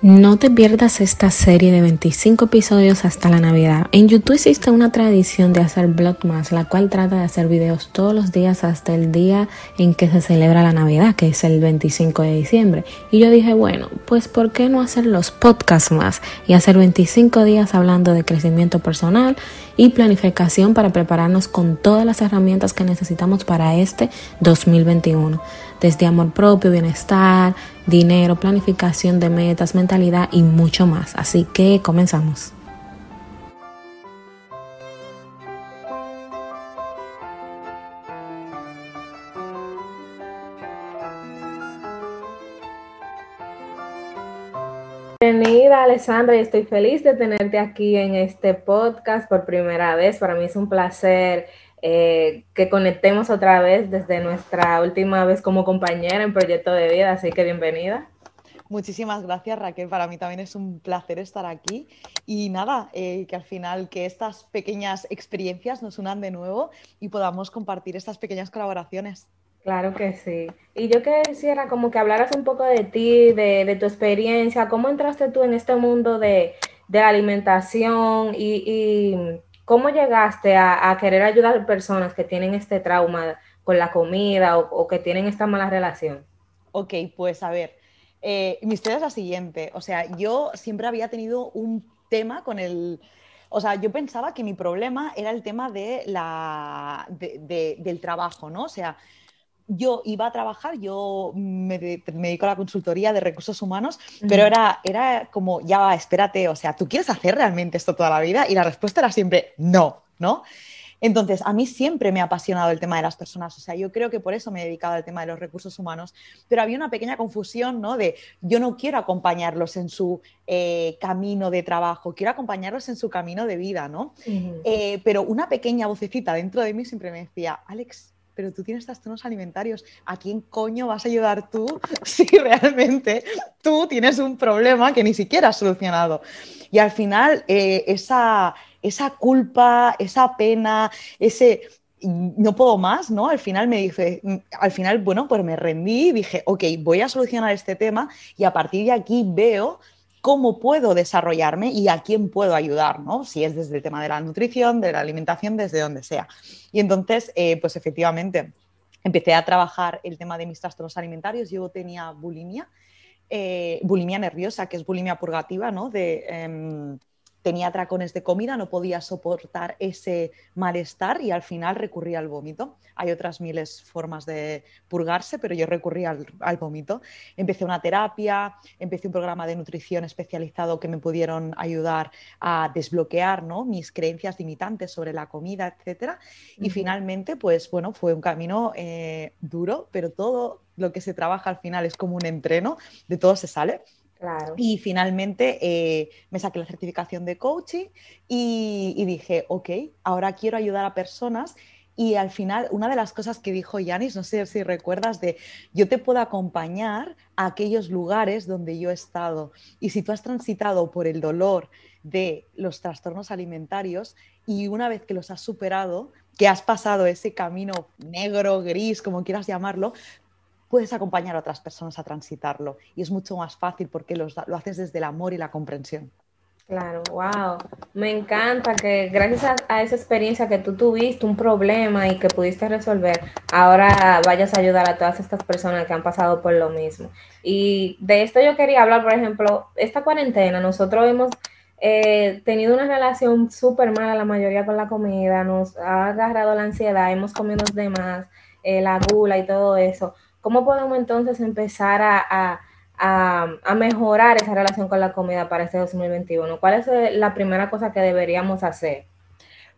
No te pierdas esta serie de 25 episodios hasta la Navidad. En YouTube existe una tradición de hacer Vlogmas, la cual trata de hacer videos todos los días hasta el día en que se celebra la Navidad, que es el 25 de diciembre. Y yo dije, bueno, pues ¿por qué no hacer los podcasts más y hacer 25 días hablando de crecimiento personal y planificación para prepararnos con todas las herramientas que necesitamos para este 2021? Desde amor propio, bienestar, dinero, planificación de metas, mentalidad y mucho más. Así que comenzamos. Bienvenida Alessandra y estoy feliz de tenerte aquí en este podcast por primera vez. Para mí es un placer eh, que conectemos otra vez desde nuestra última vez como compañera en Proyecto de Vida, así que bienvenida. Muchísimas gracias Raquel, para mí también es un placer estar aquí y nada, eh, que al final que estas pequeñas experiencias nos unan de nuevo y podamos compartir estas pequeñas colaboraciones. Claro que sí. Y yo quisiera como que hablaras un poco de ti, de, tu experiencia, cómo entraste tú en este mundo de, la alimentación y ¿Cómo llegaste a, querer ayudar a personas que tienen este trauma con la comida o, que tienen esta mala relación? Ok, pues a ver, eh, mi historia es la siguiente. O sea, yo siempre había tenido un tema con el... O sea, yo pensaba que mi problema era el tema de la, del trabajo, ¿no? O sea, yo iba a trabajar, yo me, dedico a la consultoría de recursos humanos, pero era, era como, ya espérate, o sea, ¿tú quieres hacer realmente esto toda la vida? Y la respuesta era siempre no, ¿no? Entonces, a mí siempre me ha apasionado el tema de las personas, o sea, yo creo que por eso me he dedicado al tema de los recursos humanos, pero había una pequeña confusión, ¿no? De yo no quiero acompañarlos en su eh, camino de trabajo, quiero acompañarlos en su camino de vida, ¿no? Eh, pero una pequeña vocecita dentro de mí siempre me decía, Alex, pero tú tienes trastornos alimentarios, ¿a quién coño vas a ayudar tú si realmente tú tienes un problema que ni siquiera has solucionado? Y al final, eh, esa, esa culpa, esa pena, ese no puedo más, ¿no? Al final me dije, al final, bueno, pues me rendí y dije, ok, voy a solucionar este tema y a partir de aquí veo cómo puedo desarrollarme y a quién puedo ayudar, ¿no? Si es desde el tema de la nutrición, de la alimentación, desde donde sea. Y entonces, eh, pues efectivamente, empecé a trabajar el tema de mis trastornos alimentarios. Yo tenía bulimia, eh, bulimia nerviosa, que es bulimia purgativa, ¿no? De, em, tenía atracones de comida, no podía soportar ese malestar y al final recurría al vómito. Hay otras miles formas de purgarse, pero yo recurrí al, vómito. Empecé una terapia, empecé un programa de nutrición especializado que me pudieron ayudar a desbloquear ¿no? mis creencias limitantes sobre la comida, etc. Y finalmente, pues bueno, fue un camino eh, duro, pero todo lo que se trabaja al final es como un entreno, de todo se sale. Y finalmente eh, me saqué la certificación de coaching y, dije, ok, ahora quiero ayudar a personas. Y al final, una de las cosas que dijo Yanis, no sé si recuerdas, de yo te puedo acompañar a aquellos lugares donde yo he estado. Y si tú has transitado por el dolor de los trastornos alimentarios y una vez que los has superado, que has pasado ese camino negro, gris, como quieras llamarlo, puedes acompañar a otras personas a transitarlo y es mucho más fácil porque lo haces desde el amor y la comprensión. Claro, wow. Me encanta que gracias a, esa experiencia que tú tuviste, un problema y que pudiste resolver, ahora vayas a ayudar a todas estas personas que han pasado por lo mismo. Y de esto yo quería hablar, por ejemplo, esta cuarentena, nosotros hemos eh, tenido una relación súper mala la mayoría con la comida, nos ha agarrado la ansiedad, hemos comido de más, eh, la gula y todo eso. ¿Cómo podemos entonces empezar a, mejorar esa relación con la comida para este 2021? ¿Cuál es eh, la primera cosa que deberíamos hacer?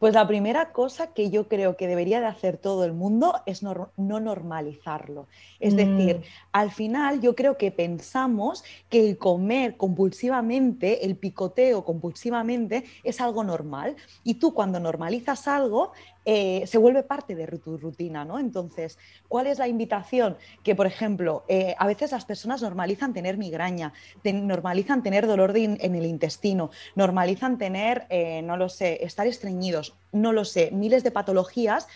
Pues la primera cosa que yo creo que debería de hacer todo el mundo es no, normalizarlo. Es decir, mm. al final yo creo que pensamos que el comer compulsivamente, el picoteo compulsivamente es algo normal. Y tú cuando normalizas algo, eh, se vuelve parte de tu rutina, ¿no? Entonces, ¿cuál es la invitación? Que, por ejemplo, eh, a veces las personas normalizan tener migraña, normalizan tener dolor en el intestino, normalizan tener, eh, no lo sé, estar estreñidos, no lo sé, miles de patologías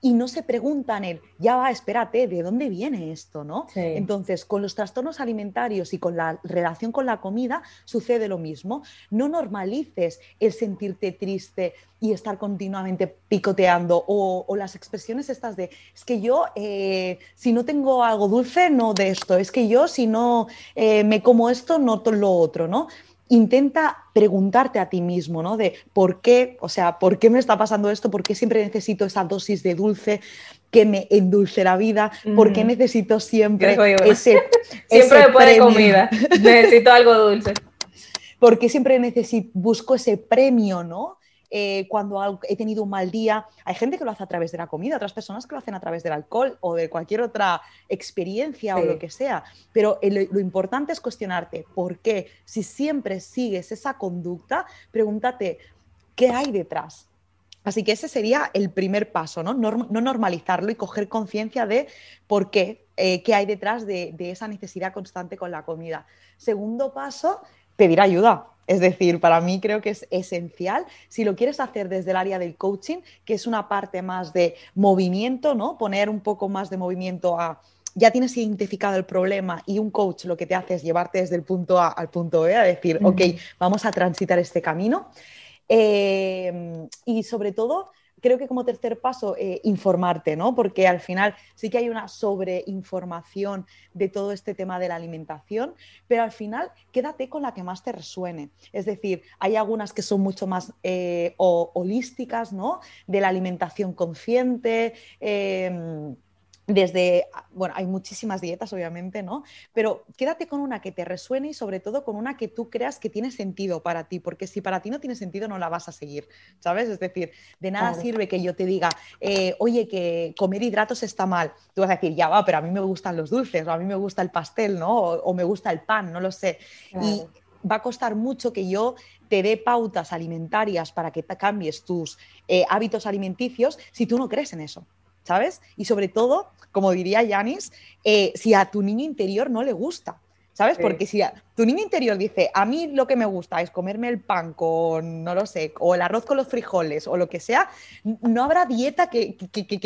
y no se preguntan el, ya va, espérate, ¿de dónde viene esto? ¿no? Entonces, con los trastornos alimentarios y con la relación con la comida sucede lo mismo. No normalices el sentirte triste y estar continuamente picoteando o, las expresiones estas de, es que yo, eh, si no tengo algo dulce, no de esto, es que yo, si no eh, me como esto, no lo otro, ¿no? Intenta preguntarte a ti mismo, ¿no? De por qué, o sea, ¿por qué me está pasando esto? ¿Por qué siempre necesito esa dosis de dulce que me endulce la vida? ¿Por qué necesito siempre ese, Siempre de comida necesito algo dulce. Porque siempre necesito, busco ese premio, ¿no? Eh, cuando he tenido un mal día. Hay gente que lo hace a través de la comida, otras personas que lo hacen a través del alcohol o de cualquier otra experiencia o lo que sea. Pero lo importante es cuestionarte por qué, si siempre sigues esa conducta, pregúntate, ¿qué hay detrás? Así que ese sería el primer paso, ¿no? no normalizarlo y coger conciencia de por qué, eh, qué hay detrás de esa necesidad constante con la comida. Segundo paso, pedir ayuda es decir, para mí creo que es esencial, si lo quieres hacer desde el área del coaching, que es una parte más de movimiento, ¿no? Poner un poco más de movimiento a, ya tienes identificado el problema y un coach lo que te hace es llevarte desde el punto A al punto B, a decir, ok, vamos a transitar este camino. Eh, y sobre todo, creo que como tercer paso, eh, informarte, ¿no? Porque al final sí que hay una sobreinformación de todo este tema de la alimentación, pero al final quédate con la que más te resuene. Es decir, hay algunas que son mucho más eh, holísticas, ¿no? De la alimentación consciente. Em, desde, bueno, hay muchísimas dietas, obviamente, ¿no? Pero quédate con una que te resuene y sobre todo con una que tú creas que tiene sentido para ti, porque si para ti no tiene sentido, no la vas a seguir, ¿sabes? Es decir, de nada sirve que yo te diga, eh, oye, que comer hidratos está mal. Tú vas a decir, ya va, pero a mí me gustan los dulces, o a mí me gusta el pastel, ¿no? O, me gusta el pan, no lo sé. Y va a costar mucho que yo te dé pautas alimentarias para que cambies tus eh, hábitos alimenticios si tú no crees en eso. ¿Sabes? Y sobre todo, como diría Yanis, eh, si a tu niño interior no le gusta, ¿sabes? Porque si a, tu niño interior dice, a mí lo que me gusta es comerme el pan con, no lo sé, o el arroz con los frijoles o lo que sea, no habrá dieta que,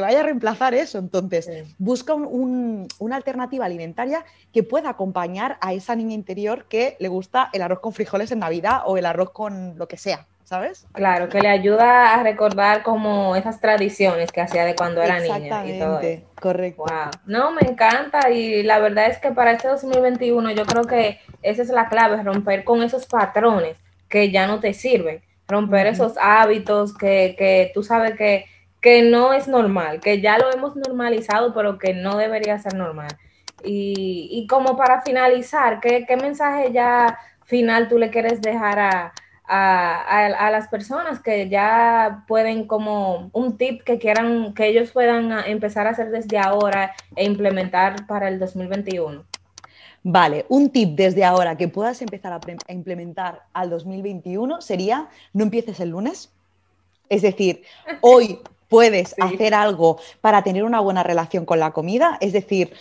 vaya a reemplazar eso. Entonces, busca una alternativa alimentaria que pueda acompañar a esa niña interior que le gusta el arroz con frijoles en Navidad o el arroz con lo que sea. ¿Sabes? Claro, que le ayuda a recordar como esas tradiciones que hacía de cuando era niña y todo correcto. No, me encanta y la verdad es que para este 2021 yo creo que esa es la clave, romper con esos patrones que ya no te sirven, romper esos hábitos que, que tú sabes que, que no es normal, que ya lo hemos normalizado, pero que no debería ser normal. Y, y como para finalizar, ¿qué, ¿qué mensaje ya final tú le quieres dejar a, a, las personas que ya pueden como un tip que quieran, que ellos puedan empezar a hacer desde ahora e implementar para el 2021? Vale, un tip desde ahora que puedas empezar a, implementar al 2021 sería no empieces el lunes. Es decir, hoy puedes hacer algo para tener una buena relación con la comida. Es decir,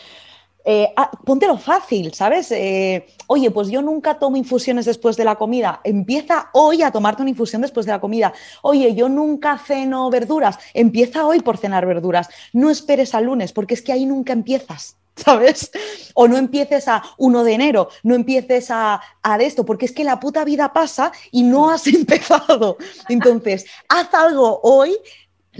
eh, ah, póntelo fácil, ¿sabes? Eh, oye, pues yo nunca tomo infusiones después de la comida. Empieza hoy a tomarte una infusión después de la comida. Oye, yo nunca ceno verduras. Empieza hoy por cenar verduras. No esperes al lunes, porque es que ahí nunca empiezas. ¿Sabes? O no empieces a 1 de enero, no empieces a, a esto, porque es que la puta vida pasa y no has empezado. Entonces, haz algo hoy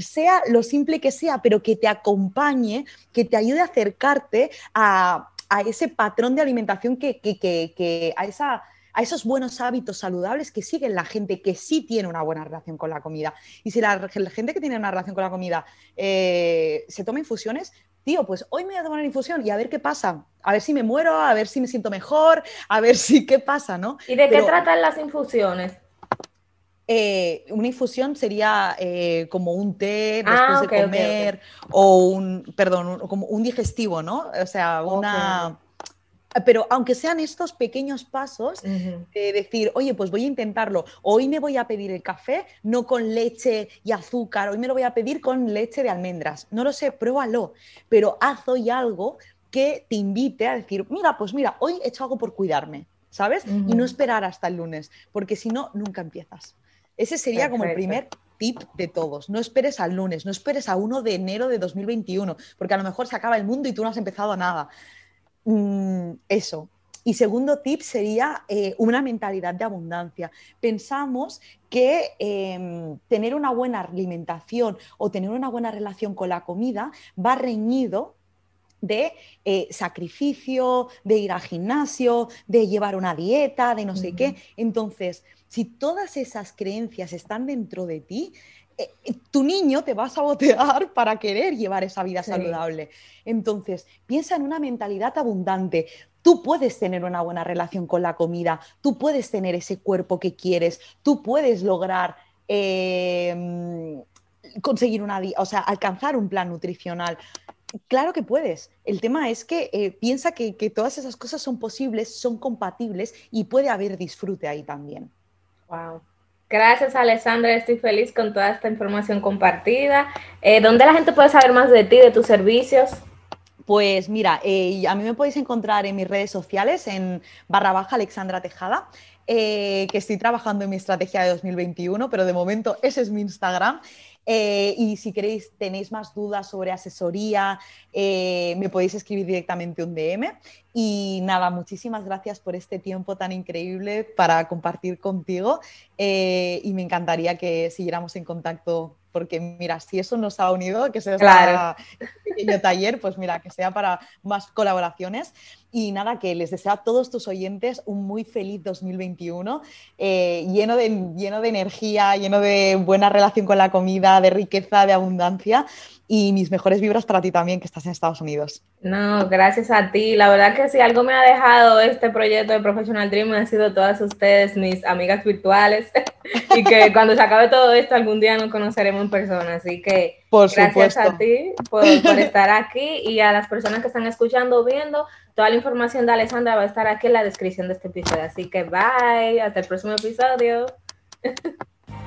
sea lo simple que sea, pero que te acompañe, que te ayude a acercarte a, ese patrón de alimentación que, que, a, esa, a esos buenos hábitos saludables que siguen la gente que sí tiene una buena relación con la comida. Y si la, gente que tiene una relación con la comida eh, se toma infusiones, tío, pues hoy me voy a tomar una infusión y a ver qué pasa. A ver si me muero, a ver si me siento mejor, a ver si qué pasa, ¿no? ¿Y de qué tratan las infusiones? Eh, una infusión sería eh, como un té ah, después de comer o un, perdón, como un digestivo, ¿no? O sea, una... Pero aunque sean estos pequeños pasos de decir, oye, pues voy a intentarlo, hoy me voy a pedir el café no con leche y azúcar, hoy me lo voy a pedir con leche de almendras, no lo sé, pruébalo, pero haz hoy algo que te invite a decir, mira, pues mira, hoy he hecho algo por cuidarme, ¿sabes? Y no esperar hasta el lunes, porque si no, nunca empiezas. Ese sería como el primer tip de todos. No esperes al lunes, no esperes a 1 de enero de 2021, porque a lo mejor se acaba el mundo y tú no has empezado nada. Mm, eso. Y segundo tip sería eh, una mentalidad de abundancia. Pensamos que em, tener una buena alimentación o tener una buena relación con la comida va reñido de eh, sacrificio, de ir al gimnasio, de llevar una dieta, de no sé qué. Entonces, si todas esas creencias están dentro de ti, eh, eh, tu niño te va a sabotear para querer llevar esa vida saludable. Entonces, piensa en una mentalidad abundante. Tú puedes tener una buena relación con la comida, tú puedes tener ese cuerpo que quieres, tú puedes lograr em, conseguir una, o sea, alcanzar un plan nutricional. Claro que puedes. El tema es que eh, piensa que, todas esas cosas son posibles, son compatibles y puede haber disfrute ahí también. Wow. Gracias, Alessandra. Estoy feliz con toda esta información compartida. Eh, ¿Dónde la gente puede saber más de ti, de tus servicios? Pues mira, eh, a mí me podéis encontrar en mis redes sociales, en barra baja Alexandra Tejada, que estoy trabajando en mi estrategia de 2021, pero de momento ese es mi Instagram. Eh, y si queréis, tenéis más dudas sobre asesoría, eh, me podéis escribir directamente un DM. Y nada, muchísimas gracias por este tiempo tan increíble para compartir contigo. Eh, y me encantaría que siguiéramos en contacto porque mira, si eso nos ha unido, que sea claro. Pequeño taller, pues mira, que sea para más colaboraciones. Y nada, que les deseo a todos tus oyentes un muy feliz 2021, eh, lleno, de, lleno de energía, lleno de buena relación con la comida, de riqueza, de abundancia y mis mejores vibras para ti también, que estás en Estados Unidos. No, gracias a ti. La verdad que si algo me ha dejado este proyecto de Professional Dream han sido todas ustedes, mis amigas virtuales, y que cuando se acabe todo esto algún día nos conoceremos en persona. Así que por gracias a ti por, por, estar aquí y a las personas que están escuchando, viendo. Toda la información de Alessandra va a estar aquí en la descripción de este episodio. Así que bye, hasta el próximo episodio.